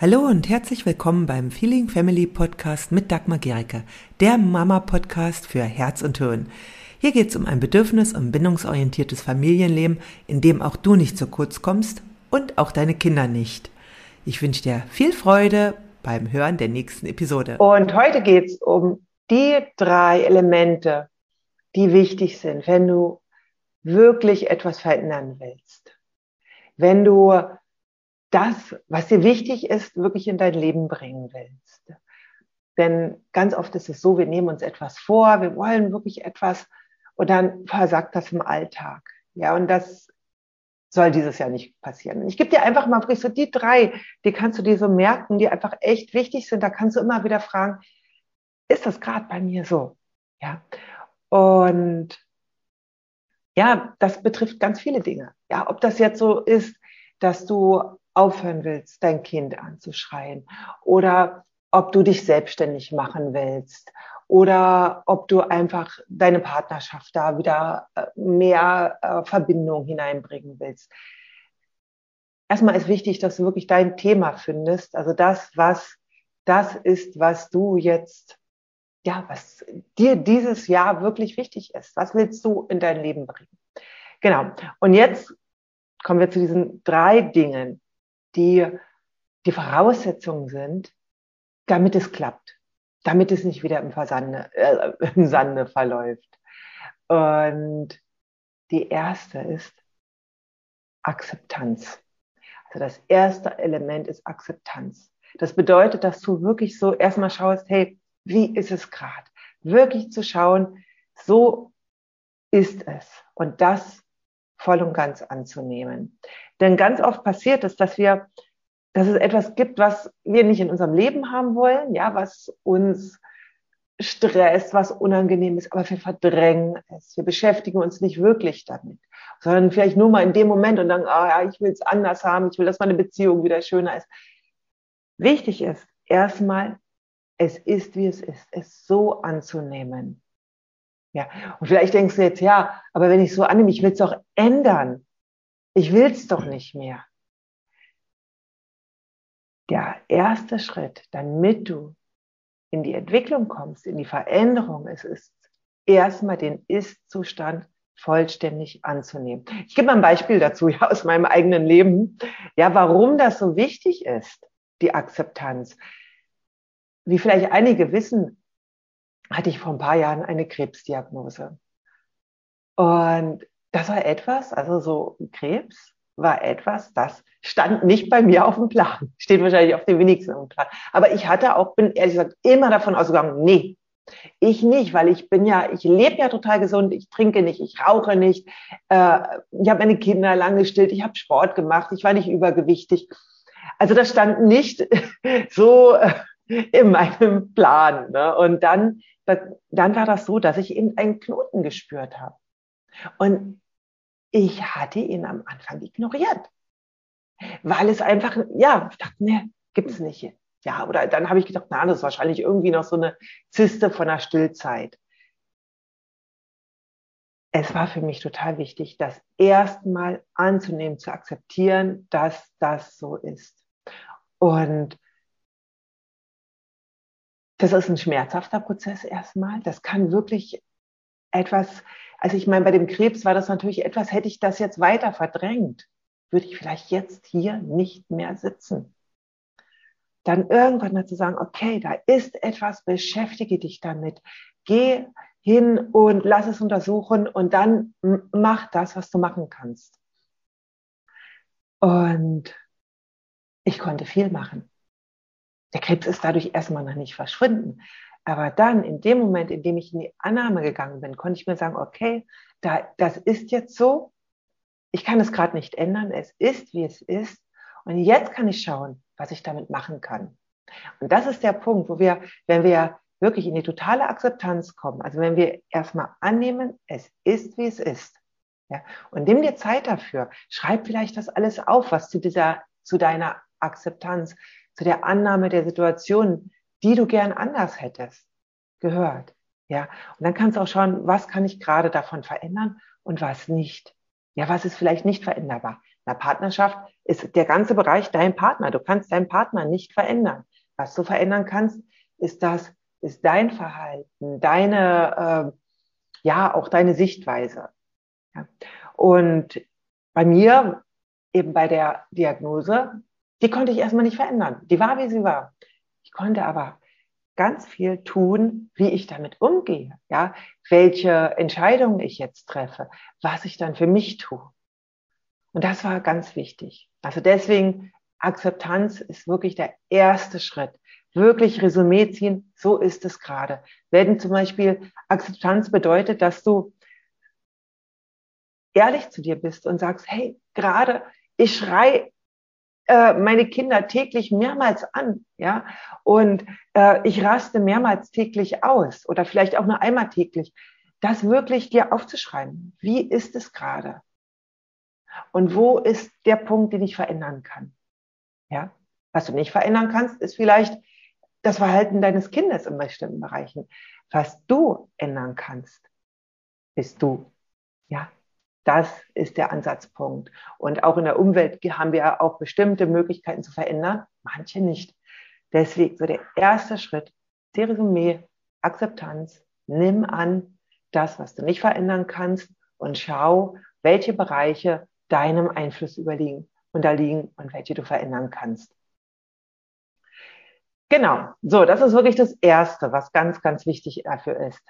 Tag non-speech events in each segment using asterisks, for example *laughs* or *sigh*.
Hallo und herzlich willkommen beim Feeling Family Podcast mit Dagmar Gericke, der Mama-Podcast für Herz und Hirn. Hier geht es um ein bedürfnis- und bindungsorientiertes Familienleben, in dem auch du nicht zu kurz kommst und auch deine Kinder nicht. Ich wünsche dir viel Freude beim Hören der nächsten Episode. Und heute geht es um die drei Elemente, die wichtig sind, wenn du wirklich etwas verändern willst. Wenn du das, was dir wichtig ist, wirklich in dein Leben bringen willst. Denn ganz oft ist es so, wir nehmen uns etwas vor, wir wollen wirklich etwas und dann versagt das im Alltag. Ja, und das soll dieses Jahr nicht passieren. Ich gebe dir einfach mal wirklich so die drei, die kannst du dir so merken, die einfach echt wichtig sind. Da kannst du immer wieder fragen, ist das gerade bei mir so? Ja. Und ja, das betrifft ganz viele Dinge. Ja, ob das jetzt so ist, dass du aufhören willst, dein Kind anzuschreien oder ob du dich selbstständig machen willst oder ob du einfach deine Partnerschaft da wieder äh, mehr äh, Verbindung hineinbringen willst. Erstmal ist wichtig, dass du wirklich dein Thema findest, also das, was das ist, was du jetzt, ja, was dir dieses Jahr wirklich wichtig ist. Was willst du in dein Leben bringen? Genau. Und jetzt kommen wir zu diesen drei Dingen, die die Voraussetzungen sind, damit es klappt, damit es nicht wieder im, Versande, äh, im Sande verläuft. Und die erste ist Akzeptanz. Also das erste Element ist Akzeptanz. Das bedeutet, dass du wirklich so erstmal schaust, hey, wie ist es gerade? Wirklich zu schauen, so ist es. Und das voll und ganz anzunehmen. Denn ganz oft passiert es, dass wir, dass es etwas gibt, was wir nicht in unserem Leben haben wollen, ja, was uns stresst, was unangenehm ist, aber wir verdrängen es. Wir beschäftigen uns nicht wirklich damit, sondern vielleicht nur mal in dem Moment und dann, ah ja, ich will es anders haben, ich will, dass meine Beziehung wieder schöner ist. Wichtig ist erstmal, es ist, wie es ist, es so anzunehmen. Ja, und vielleicht denkst du jetzt, ja, aber wenn ich so annehme, ich will es doch ändern. Ich will es doch nicht mehr. Der erste Schritt, damit du in die Entwicklung kommst, in die Veränderung, es ist erstmal den Ist-Zustand vollständig anzunehmen. Ich gebe mal ein Beispiel dazu, ja, aus meinem eigenen Leben. Ja, warum das so wichtig ist, die Akzeptanz. Wie vielleicht einige wissen, hatte ich vor ein paar Jahren eine Krebsdiagnose. Und das war etwas, also so Krebs war etwas, das stand nicht bei mir auf dem Plan. Steht wahrscheinlich auf dem wenigsten auf dem Plan. Aber ich hatte auch, bin ehrlich gesagt, immer davon ausgegangen, nee, ich nicht, weil ich bin ja, ich lebe ja total gesund, ich trinke nicht, ich rauche nicht, äh, ich habe meine Kinder lang gestillt, ich habe Sport gemacht, ich war nicht übergewichtig. Also das stand nicht *laughs* so äh, in meinem Plan. Ne? Und dann dann war das so, dass ich eben einen Knoten gespürt habe. Und ich hatte ihn am Anfang ignoriert. Weil es einfach, ja, ich dachte, ne, gibt's nicht. Ja, oder dann habe ich gedacht, na, das ist wahrscheinlich irgendwie noch so eine Zyste von der Stillzeit. Es war für mich total wichtig, das erstmal anzunehmen, zu akzeptieren, dass das so ist. Und das ist ein schmerzhafter Prozess erstmal. Das kann wirklich etwas, also ich meine, bei dem Krebs war das natürlich etwas, hätte ich das jetzt weiter verdrängt, würde ich vielleicht jetzt hier nicht mehr sitzen. Dann irgendwann mal zu sagen, okay, da ist etwas, beschäftige dich damit. Geh hin und lass es untersuchen und dann mach das, was du machen kannst. Und ich konnte viel machen. Der Krebs ist dadurch erstmal noch nicht verschwunden. Aber dann, in dem Moment, in dem ich in die Annahme gegangen bin, konnte ich mir sagen, okay, da, das ist jetzt so. Ich kann es gerade nicht ändern. Es ist, wie es ist. Und jetzt kann ich schauen, was ich damit machen kann. Und das ist der Punkt, wo wir, wenn wir wirklich in die totale Akzeptanz kommen, also wenn wir erstmal annehmen, es ist, wie es ist. Ja, und nimm dir Zeit dafür. Schreib vielleicht das alles auf, was zu dieser, zu deiner Akzeptanz zu der Annahme der Situation, die du gern anders hättest, gehört. Ja, und dann kannst du auch schauen, was kann ich gerade davon verändern und was nicht. Ja, was ist vielleicht nicht veränderbar? In der Partnerschaft ist der ganze Bereich dein Partner. Du kannst deinen Partner nicht verändern. Was du verändern kannst, ist das, ist dein Verhalten, deine, äh, ja, auch deine Sichtweise. Ja. Und bei mir, eben bei der Diagnose, die konnte ich erstmal nicht verändern. Die war, wie sie war. Ich konnte aber ganz viel tun, wie ich damit umgehe, ja, welche Entscheidungen ich jetzt treffe, was ich dann für mich tue. Und das war ganz wichtig. Also deswegen Akzeptanz ist wirklich der erste Schritt. Wirklich Resümee ziehen, so ist es gerade. Wenn zum Beispiel Akzeptanz bedeutet, dass du ehrlich zu dir bist und sagst, hey, gerade ich schrei äh, meine Kinder täglich mehrmals an, ja, und äh, ich raste mehrmals täglich aus oder vielleicht auch nur einmal täglich, das wirklich dir aufzuschreiben. Wie ist es gerade? Und wo ist der Punkt, den ich verändern kann? Ja, was du nicht verändern kannst, ist vielleicht das Verhalten deines Kindes in bestimmten Bereichen. Was du ändern kannst, bist du. Ja, das ist der Ansatzpunkt. Und auch in der Umwelt haben wir auch bestimmte Möglichkeiten zu verändern, manche nicht. Deswegen so der erste Schritt, Resümee, Akzeptanz, nimm an das, was du nicht verändern kannst und schau, welche Bereiche deinem Einfluss überliegen, unterliegen und welche du verändern kannst. Genau, so, das ist wirklich das Erste, was ganz, ganz wichtig dafür ist.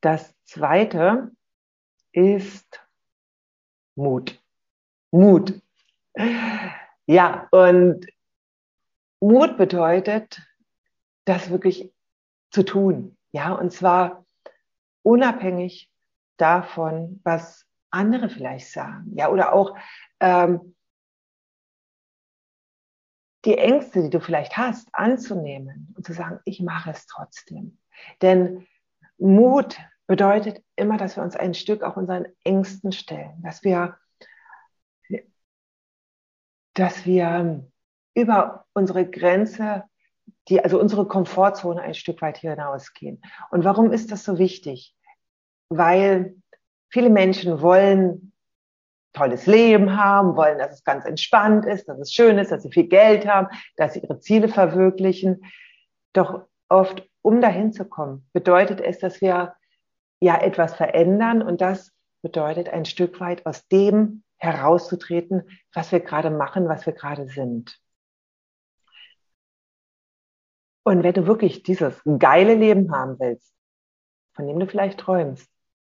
Das Zweite ist Mut. Mut. Ja, und Mut bedeutet, das wirklich zu tun. Ja, und zwar unabhängig davon, was andere vielleicht sagen. Ja, oder auch ähm, die Ängste, die du vielleicht hast, anzunehmen und zu sagen, ich mache es trotzdem. Denn Mut bedeutet immer, dass wir uns ein Stück auch unseren Ängsten stellen, dass wir, dass wir über unsere Grenze, die, also unsere Komfortzone ein Stück weit hinausgehen. Und warum ist das so wichtig? Weil viele Menschen wollen tolles Leben haben, wollen, dass es ganz entspannt ist, dass es schön ist, dass sie viel Geld haben, dass sie ihre Ziele verwirklichen. Doch oft, um dahin zu kommen, bedeutet es, dass wir ja etwas verändern und das bedeutet ein Stück weit aus dem herauszutreten, was wir gerade machen, was wir gerade sind. Und wenn du wirklich dieses geile Leben haben willst, von dem du vielleicht träumst,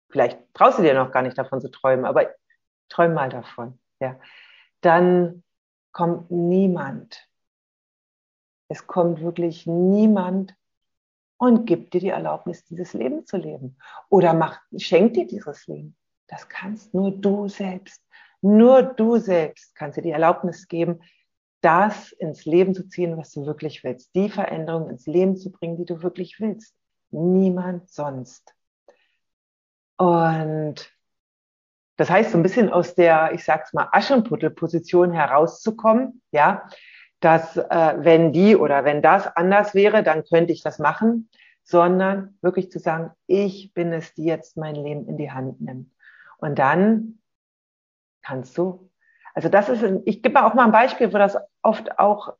vielleicht traust du dir noch gar nicht davon zu träumen, aber träum mal davon, ja, dann kommt niemand, es kommt wirklich niemand und gib dir die Erlaubnis, dieses Leben zu leben. Oder mach, schenk dir dieses Leben. Das kannst nur du selbst. Nur du selbst kannst dir die Erlaubnis geben, das ins Leben zu ziehen, was du wirklich willst. Die Veränderung ins Leben zu bringen, die du wirklich willst. Niemand sonst. Und das heißt, so ein bisschen aus der, ich sag's mal, Aschenputtelposition herauszukommen, ja, dass äh, wenn die oder wenn das anders wäre, dann könnte ich das machen, sondern wirklich zu sagen, ich bin es, die jetzt mein Leben in die Hand nimmt. Und dann kannst du, also das ist, ich gebe auch mal ein Beispiel, wo das oft auch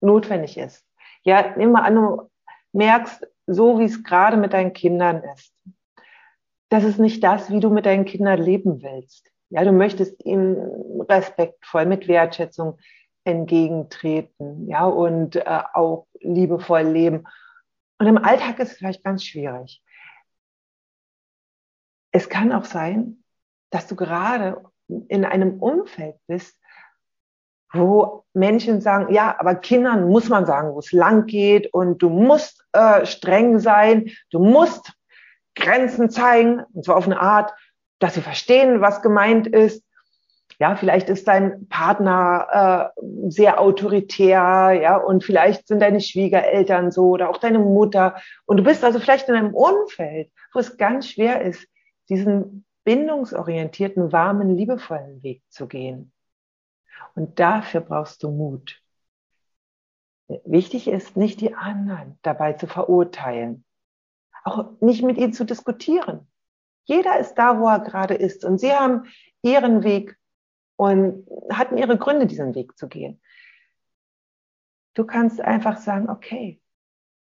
notwendig ist. Ja, nimm mal an, du merkst, so wie es gerade mit deinen Kindern ist. Das ist nicht das, wie du mit deinen Kindern leben willst. Ja, du möchtest ihnen respektvoll, mit Wertschätzung, entgegentreten, ja, und äh, auch liebevoll leben. Und im Alltag ist es vielleicht ganz schwierig. Es kann auch sein, dass du gerade in einem Umfeld bist, wo Menschen sagen, ja, aber Kindern muss man sagen, wo es lang geht und du musst äh, streng sein, du musst Grenzen zeigen, und zwar auf eine Art, dass sie verstehen, was gemeint ist. Ja, vielleicht ist dein Partner äh, sehr autoritär, ja, und vielleicht sind deine Schwiegereltern so oder auch deine Mutter. Und du bist also vielleicht in einem Umfeld, wo es ganz schwer ist, diesen bindungsorientierten, warmen, liebevollen Weg zu gehen. Und dafür brauchst du Mut. Wichtig ist, nicht die anderen dabei zu verurteilen. Auch nicht mit ihnen zu diskutieren. Jeder ist da, wo er gerade ist. Und sie haben ihren Weg und hatten ihre Gründe, diesen Weg zu gehen. Du kannst einfach sagen, okay,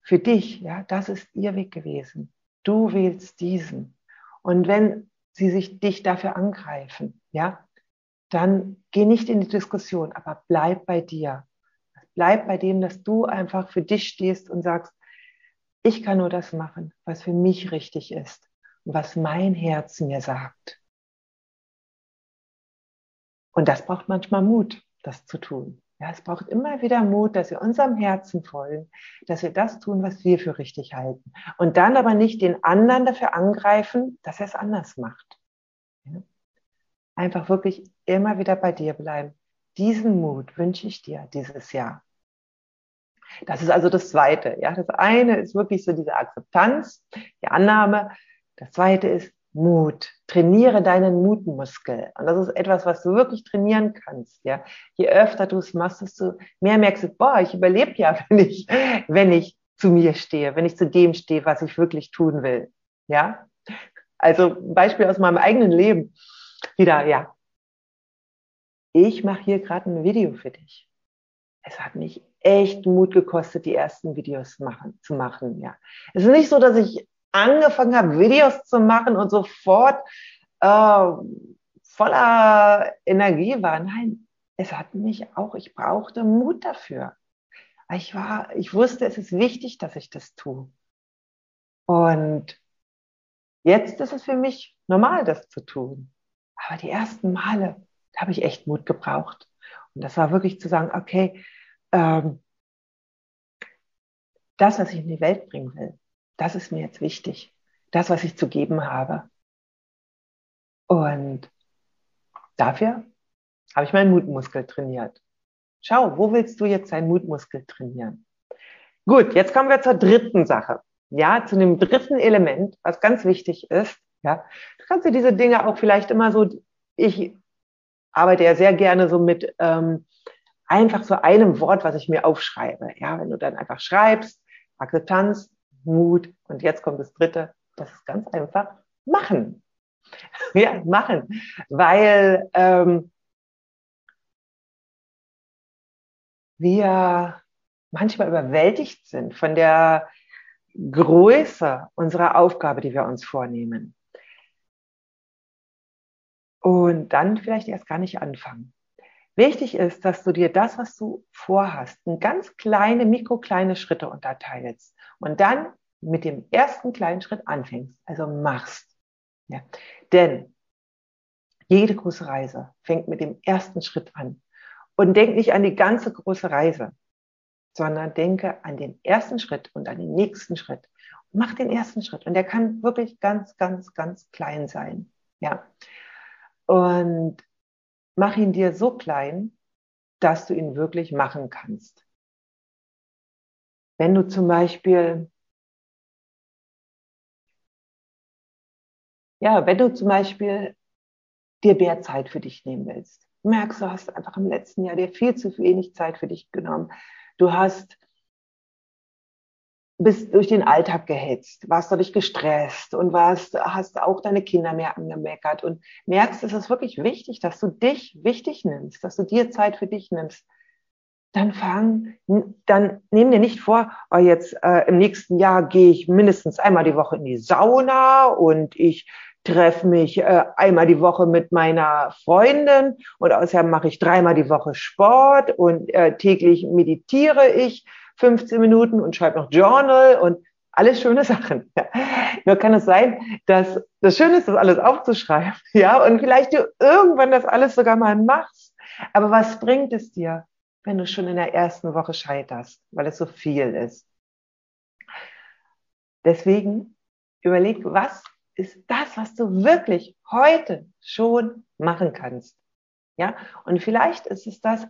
für dich, ja, das ist ihr Weg gewesen. Du wählst diesen. Und wenn sie sich dich dafür angreifen, ja, dann geh nicht in die Diskussion, aber bleib bei dir. Bleib bei dem, dass du einfach für dich stehst und sagst, ich kann nur das machen, was für mich richtig ist und was mein Herz mir sagt. Und das braucht manchmal Mut, das zu tun. Ja, es braucht immer wieder Mut, dass wir unserem Herzen folgen, dass wir das tun, was wir für richtig halten. Und dann aber nicht den anderen dafür angreifen, dass er es anders macht. Ja? Einfach wirklich immer wieder bei dir bleiben. Diesen Mut wünsche ich dir dieses Jahr. Das ist also das Zweite. Ja, das eine ist wirklich so diese Akzeptanz, die Annahme. Das Zweite ist Mut. Trainiere deinen Mutmuskel. Und das ist etwas, was du wirklich trainieren kannst. Ja, je öfter du es machst, desto mehr merkst du, boah, ich überlebe ja, *laughs* wenn ich, wenn ich zu mir stehe, wenn ich zu dem stehe, was ich wirklich tun will. Ja, also Beispiel aus meinem eigenen Leben. Wieder, ja. Ich mache hier gerade ein Video für dich. Es hat mich echt Mut gekostet, die ersten Videos machen, zu machen. Ja, es ist nicht so, dass ich angefangen habe, Videos zu machen und sofort äh, voller Energie war. Nein, es hat mich auch, ich brauchte Mut dafür. Ich war, ich wusste, es ist wichtig, dass ich das tue. Und jetzt ist es für mich normal, das zu tun. Aber die ersten Male, da habe ich echt Mut gebraucht. Und das war wirklich zu sagen, okay, ähm, das, was ich in die Welt bringen will, das ist mir jetzt wichtig. Das, was ich zu geben habe. Und dafür habe ich meinen Mutmuskel trainiert. Schau, wo willst du jetzt deinen Mutmuskel trainieren? Gut, jetzt kommen wir zur dritten Sache. Ja, zu dem dritten Element, was ganz wichtig ist. Ja, du kannst dir diese Dinge auch vielleicht immer so, ich arbeite ja sehr gerne so mit ähm, einfach so einem Wort, was ich mir aufschreibe. Ja, wenn du dann einfach schreibst, Akzeptanz, Mut. Und jetzt kommt das Dritte. Das ist ganz einfach. Machen. *laughs* ja, machen. Weil ähm, wir manchmal überwältigt sind von der Größe unserer Aufgabe, die wir uns vornehmen. Und dann vielleicht erst gar nicht anfangen. Wichtig ist, dass du dir das, was du vorhast, in ganz kleine, mikrokleine Schritte unterteilst und dann mit dem ersten kleinen Schritt anfängst, also machst. Ja. Denn jede große Reise fängt mit dem ersten Schritt an. Und denk nicht an die ganze große Reise, sondern denke an den ersten Schritt und an den nächsten Schritt. Mach den ersten Schritt und der kann wirklich ganz, ganz, ganz klein sein. Ja. Und mach ihn dir so klein, dass du ihn wirklich machen kannst. Wenn du zum Beispiel, ja, wenn du zum Beispiel dir mehr Zeit für dich nehmen willst, merkst du, hast einfach im letzten Jahr dir viel zu wenig Zeit für dich genommen. Du hast bist durch den Alltag gehetzt, warst dadurch gestresst und warst, hast auch deine Kinder mehr angemeckert und merkst, es ist wirklich wichtig, dass du dich wichtig nimmst, dass du dir Zeit für dich nimmst dann fang, dann nehm dir nicht vor, oh, jetzt äh, im nächsten Jahr gehe ich mindestens einmal die Woche in die Sauna und ich treffe mich äh, einmal die Woche mit meiner Freundin und außerdem mache ich dreimal die Woche Sport und äh, täglich meditiere ich 15 Minuten und schreibe noch Journal und alles schöne Sachen. *laughs* Nur kann es sein, dass das Schöne ist, das alles aufzuschreiben, *laughs* ja, und vielleicht du irgendwann das alles sogar mal machst. Aber was bringt es dir? Wenn du schon in der ersten Woche scheiterst, weil es so viel ist. Deswegen überleg, was ist das, was du wirklich heute schon machen kannst? Ja, und vielleicht ist es das,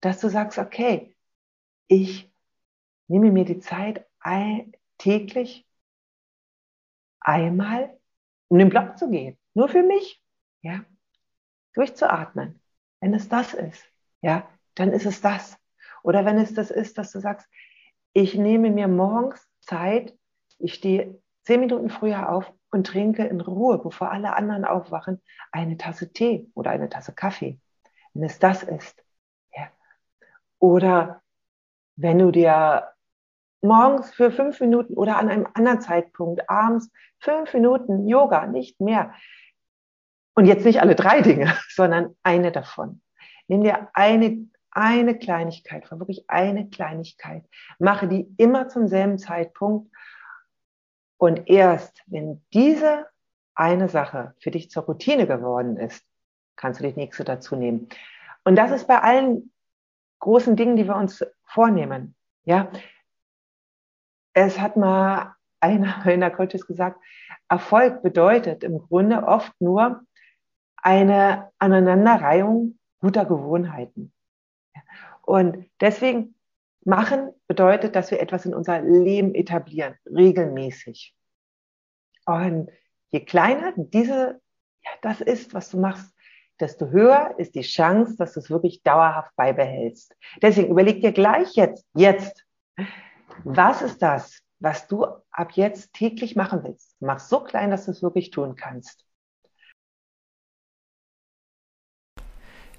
dass du sagst, okay, ich nehme mir die Zeit täglich einmal um den Block zu gehen, nur für mich, ja, durchzuatmen, wenn es das ist, ja, dann ist es das. Oder wenn es das ist, dass du sagst, ich nehme mir morgens Zeit, ich stehe zehn Minuten früher auf und trinke in Ruhe, bevor alle anderen aufwachen, eine Tasse Tee oder eine Tasse Kaffee. wenn es das ist. Ja. Oder wenn du dir morgens für fünf Minuten oder an einem anderen Zeitpunkt abends fünf Minuten Yoga, nicht mehr. Und jetzt nicht alle drei Dinge, *laughs* sondern eine davon. Nimm dir eine, eine Kleinigkeit vor, wirklich eine Kleinigkeit. Mache die immer zum selben Zeitpunkt. Und erst, wenn diese eine Sache für dich zur Routine geworden ist, kannst du die nächste dazu nehmen. Und das ist bei allen großen Dingen, die wir uns vornehmen. Ja, es hat mal einer *laughs* meiner Coaches gesagt, Erfolg bedeutet im Grunde oft nur eine Aneinanderreihung guter Gewohnheiten. Und deswegen machen bedeutet, dass wir etwas in unser Leben etablieren, regelmäßig. Und je kleiner diese, ja, das ist, was du machst, desto höher ist die Chance, dass du es wirklich dauerhaft beibehältst. Deswegen überleg dir gleich jetzt, jetzt, was ist das, was du ab jetzt täglich machen willst? Mach so klein, dass du es wirklich tun kannst.